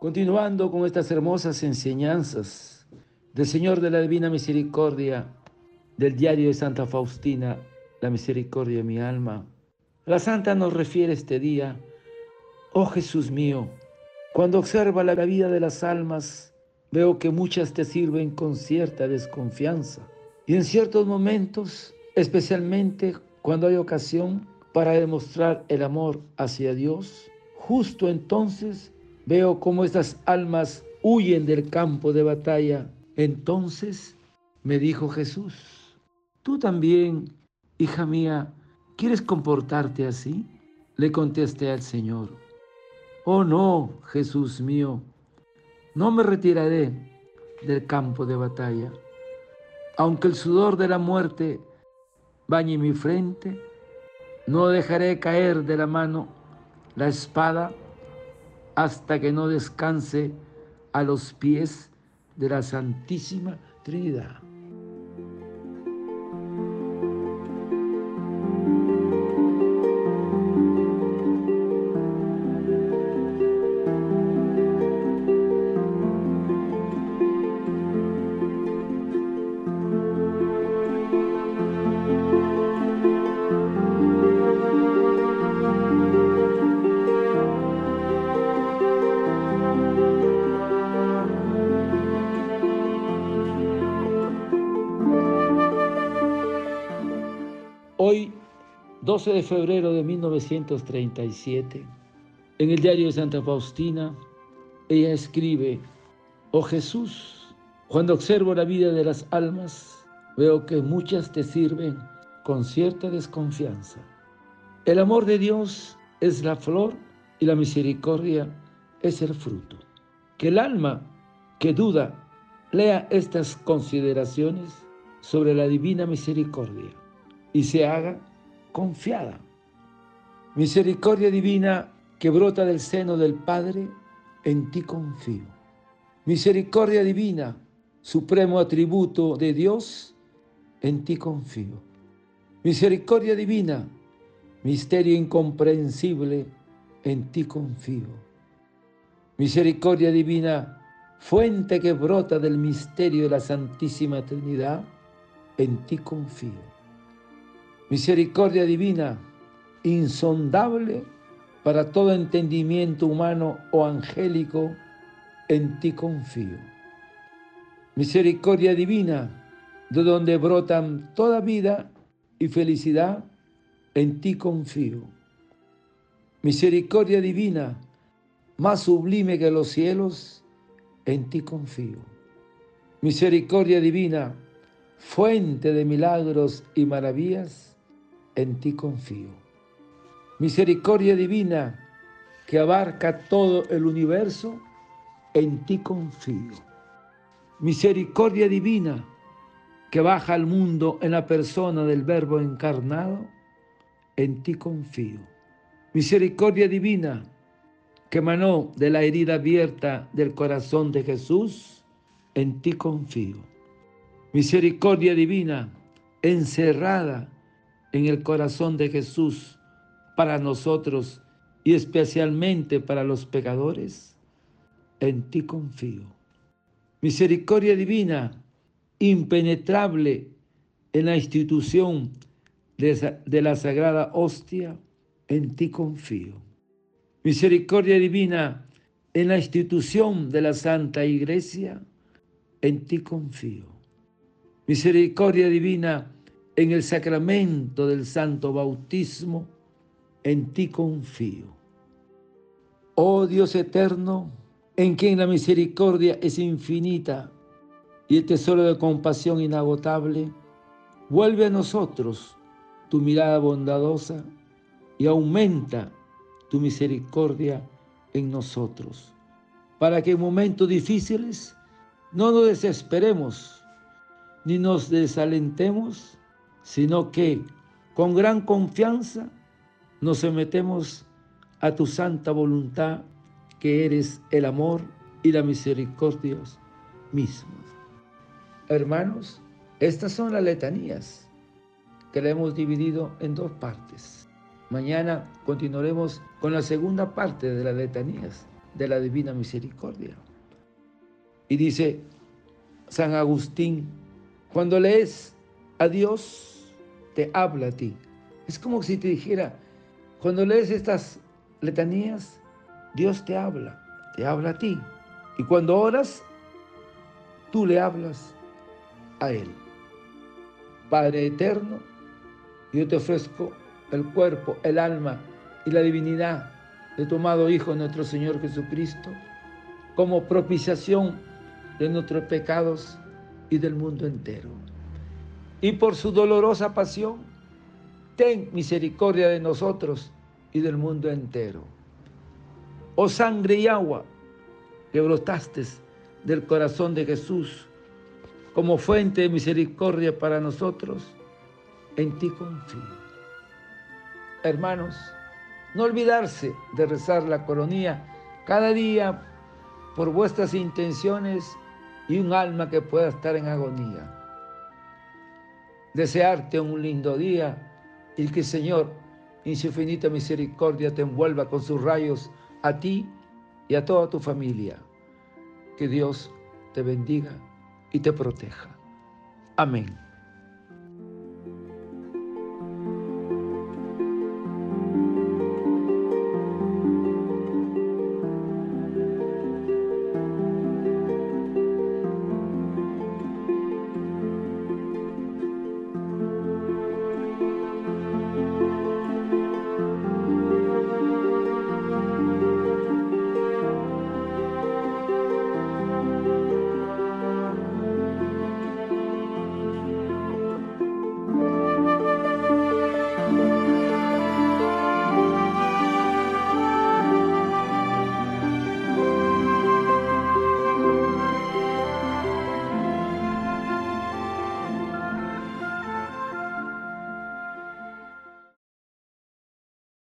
Continuando con estas hermosas enseñanzas del Señor de la Divina Misericordia, del diario de Santa Faustina, la misericordia de mi alma. La Santa nos refiere este día, oh Jesús mío, cuando observa la vida de las almas, veo que muchas te sirven con cierta desconfianza y en ciertos momentos, especialmente cuando hay ocasión para demostrar el amor hacia Dios, justo entonces Veo cómo estas almas huyen del campo de batalla. Entonces me dijo Jesús, tú también, hija mía, ¿quieres comportarte así? Le contesté al Señor, oh no, Jesús mío, no me retiraré del campo de batalla. Aunque el sudor de la muerte bañe mi frente, no dejaré caer de la mano la espada hasta que no descanse a los pies de la Santísima Trinidad. Hoy, 12 de febrero de 1937, en el diario de Santa Faustina, ella escribe, Oh Jesús, cuando observo la vida de las almas, veo que muchas te sirven con cierta desconfianza. El amor de Dios es la flor y la misericordia es el fruto. Que el alma que duda lea estas consideraciones sobre la divina misericordia y se haga confiada. Misericordia divina que brota del seno del Padre, en ti confío. Misericordia divina, supremo atributo de Dios, en ti confío. Misericordia divina, misterio incomprensible, en ti confío. Misericordia divina, fuente que brota del misterio de la Santísima Trinidad, en ti confío. Misericordia divina, insondable para todo entendimiento humano o angélico, en ti confío. Misericordia divina, de donde brotan toda vida y felicidad, en ti confío. Misericordia divina, más sublime que los cielos, en ti confío. Misericordia divina, fuente de milagros y maravillas, en ti confío. Misericordia divina que abarca todo el universo, en ti confío. Misericordia divina que baja al mundo en la persona del Verbo encarnado, en ti confío. Misericordia divina que emanó de la herida abierta del corazón de Jesús, en ti confío. Misericordia divina encerrada en el corazón de Jesús para nosotros y especialmente para los pecadores, en ti confío. Misericordia divina, impenetrable en la institución de, la sagrada hostia, en ti confío. Misericordia divina en la institución de la Santa Iglesia, en ti confío. Misericordia divina en el sacramento del santo bautismo, en ti confío. Oh Dios eterno, en quien la misericordia es infinita y el tesoro de compasión inagotable, vuelve a nosotros tu mirada bondadosa y aumenta tu misericordia en nosotros, para que en momentos difíciles no nos desesperemos ni nos desalentemos, sino que con gran confianza nos sometemos a tu santa voluntad, que eres el amor y la misericordia mismos. Hermanos, estas son las letanías que le hemos dividido en dos partes. Mañana continuaremos con la segunda parte de las letanías de la divina misericordia. Y dice San Agustín, cuando lees a Dios, te habla a ti. Es como si te dijera, cuando lees estas letanías, Dios te habla, te habla a ti. Y cuando oras, tú le hablas a Él. Padre eterno, yo te ofrezco el cuerpo, el alma y la divinidad de tu amado Hijo, nuestro Señor Jesucristo, como propiciación de nuestros pecados y del mundo entero. Y por su dolorosa pasión, ten misericordia de nosotros y del mundo entero. Oh sangre y agua que brotaste del corazón de Jesús como fuente de misericordia para nosotros, en ti confío. Hermanos, no olvidarse de rezar la coronía cada día por vuestras intenciones y un alma que pueda estar en agonía. Desearte un lindo día y que el Señor, en su infinita misericordia, te envuelva con sus rayos a ti y a toda tu familia. Que Dios te bendiga y te proteja. Amén.